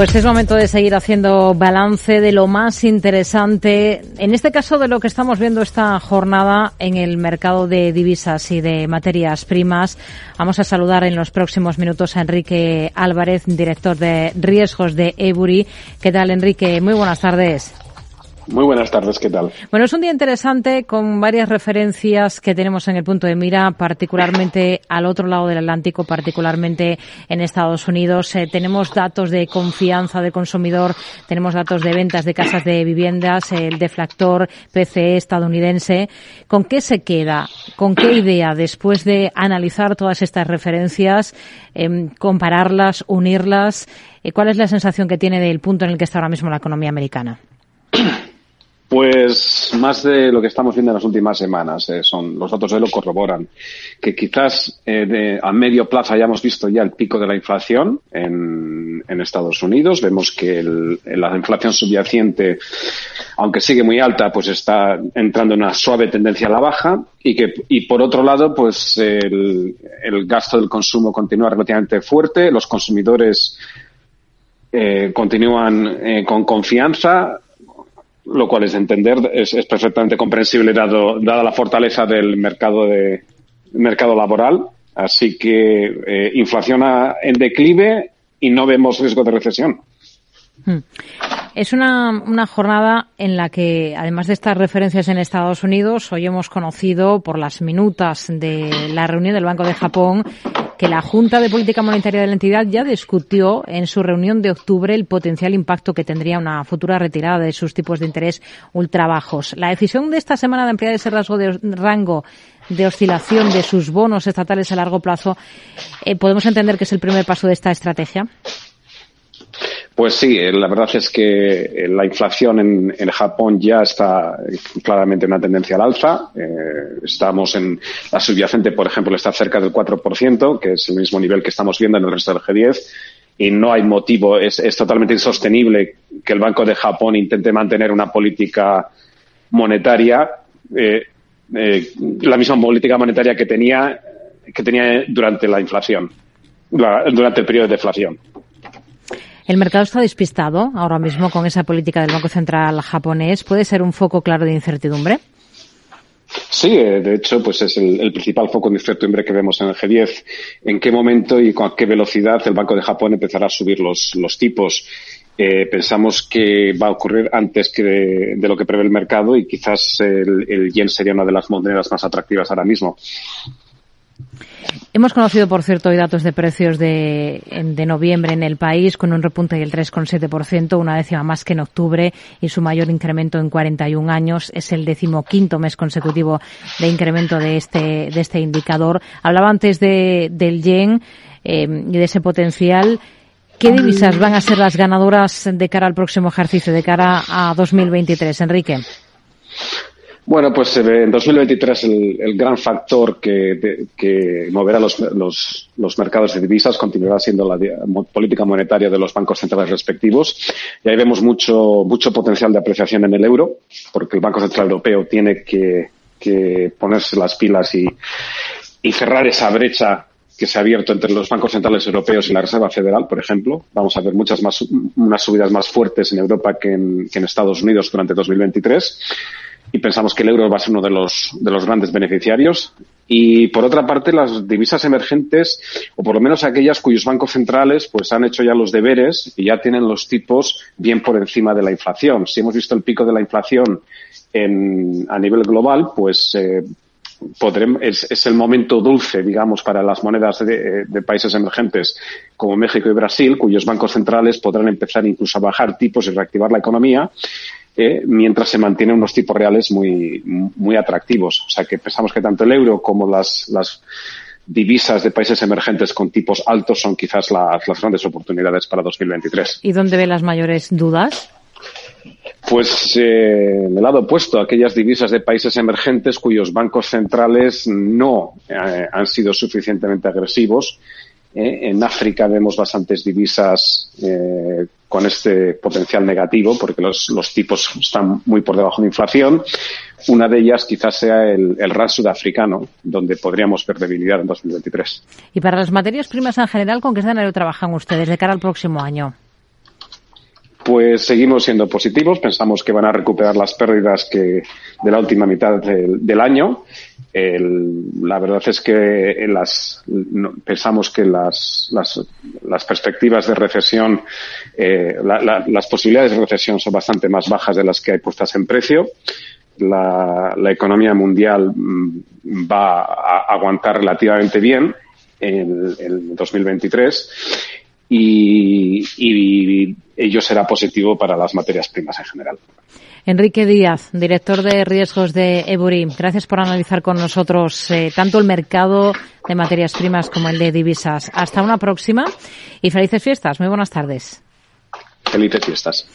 Pues es momento de seguir haciendo balance de lo más interesante, en este caso de lo que estamos viendo esta jornada en el mercado de divisas y de materias primas. Vamos a saludar en los próximos minutos a Enrique Álvarez, director de riesgos de Ebury. ¿Qué tal, Enrique? Muy buenas tardes. Muy buenas tardes, ¿qué tal? Bueno, es un día interesante con varias referencias que tenemos en el punto de mira, particularmente al otro lado del Atlántico, particularmente en Estados Unidos. Eh, tenemos datos de confianza del consumidor, tenemos datos de ventas de casas de viviendas, el deflactor PCE estadounidense. ¿Con qué se queda? ¿Con qué idea después de analizar todas estas referencias, em, compararlas, unirlas? Eh, ¿Cuál es la sensación que tiene del punto en el que está ahora mismo la economía americana? Pues más de lo que estamos viendo en las últimas semanas. Eh, son Los datos de lo corroboran. Que quizás eh, a medio plazo hayamos visto ya el pico de la inflación en, Estados Unidos. Vemos que la inflación subyacente, aunque sigue muy alta, pues está entrando en una suave tendencia a la baja. Y que y por otro lado, pues el, gasto del consumo continúa relativamente fuerte. Los consumidores eh, continúan con confianza lo cual es entender, es, perfectamente comprensible dado, dada la fortaleza del mercado de mercado laboral. Así que eh, inflación en declive y no vemos riesgo de recesión. Hmm. Es una, una, jornada en la que, además de estas referencias en Estados Unidos, hoy hemos conocido por las minutas de la reunión del Banco de Japón que la Junta de Política Monetaria de la entidad ya discutió en su reunión de octubre el potencial impacto que tendría una futura retirada de sus tipos de interés ultrabajos. La decisión de esta semana de ampliar ese rasgo de rango de oscilación de sus bonos estatales a largo plazo, eh, ¿podemos entender que es el primer paso de esta estrategia? Pues sí, eh, la verdad es que eh, la inflación en, Japón ya está claramente en una tendencia al alza. Eh, estamos en la subyacente, por ejemplo, está cerca del 4%, que es el mismo nivel que estamos viendo en el resto del G10 y no hay motivo, es, totalmente insostenible que el Banco de Japón intente mantener una política monetaria, la misma política monetaria que tenía, que tenía durante la inflación, durante el periodo de deflación. El mercado está despistado ahora mismo con esa política del Banco Central japonés. ¿Puede ser un foco claro de incertidumbre? Sí, eh, de hecho, pues es el, principal foco de incertidumbre que vemos en el G10. ¿En qué momento y con qué velocidad el Banco de Japón empezará a subir los, tipos? Eh, pensamos que va a ocurrir antes que de, lo que prevé el mercado y quizás el, el yen sería una de las monedas más atractivas ahora mismo. Hemos conocido, por cierto, hoy datos de precios de, noviembre en el país con un repunte del 3,7%, una décima más que en octubre y su mayor incremento en 41 años. Es el decimoquinto mes consecutivo de incremento de este, de este indicador. Hablaba antes de, del yen eh, y de ese potencial. ¿Qué divisas van a ser las ganadoras de cara al próximo ejercicio, de cara a 2023, Enrique? Bueno, pues en 2023 el, el gran factor que, moverá los, los, mercados de divisas continuará siendo la política monetaria de los bancos centrales respectivos. Y ahí vemos mucho, mucho potencial de apreciación en el euro, porque el Banco Central Europeo tiene que, ponerse las pilas y, y cerrar esa brecha que se ha abierto entre los bancos centrales europeos y la Reserva Federal, por ejemplo. Vamos a ver muchas más, unas subidas más fuertes en Europa que en, que en Estados Unidos durante 2023 y pensamos que el euro va a ser uno de los, de los grandes beneficiarios. Y por otra parte, las divisas emergentes, o por lo menos aquellas cuyos bancos centrales pues han hecho ya los deberes y ya tienen los tipos bien por encima de la inflación. Si hemos visto el pico de la inflación en, a nivel global, pues eh, podremos, es, el momento dulce, digamos, para las monedas de, países emergentes como México y Brasil, cuyos bancos centrales podrán empezar incluso a bajar tipos y reactivar la economía mientras se mantienen unos tipos reales muy, muy atractivos. O sea que pensamos que tanto el euro como las, las divisas de países emergentes con tipos altos son quizás las, las grandes oportunidades para 2023. ¿Y dónde ve las mayores dudas? Pues eh, en el lado opuesto, aquellas divisas de países emergentes cuyos bancos centrales no eh, han sido suficientemente agresivos ¿eh? En África vemos bastantes divisas eh, con este potencial negativo porque los, tipos están muy por debajo de inflación. Una de ellas quizás sea el, el RAN sudafricano, donde podríamos ver debilidad en 2023. Y para las materias primas en general, ¿con qué escenario trabajan ustedes de cara al próximo año? Pues seguimos siendo positivos. Pensamos que van a recuperar las pérdidas que de la última mitad del, año. la verdad es que pensamos que las, las, perspectivas de recesión, eh, las posibilidades de recesión son bastante más bajas de las que hay puestas en precio. La, economía mundial mm, va a aguantar relativamente bien en, en 2023 y, y ello será positivo para las materias primas en general. Enrique Díaz, director de riesgos de Ebury, gracias por analizar con nosotros eh, tanto el mercado de materias primas como el de divisas. Hasta una próxima y felices fiestas. Muy buenas tardes. Felices fiestas.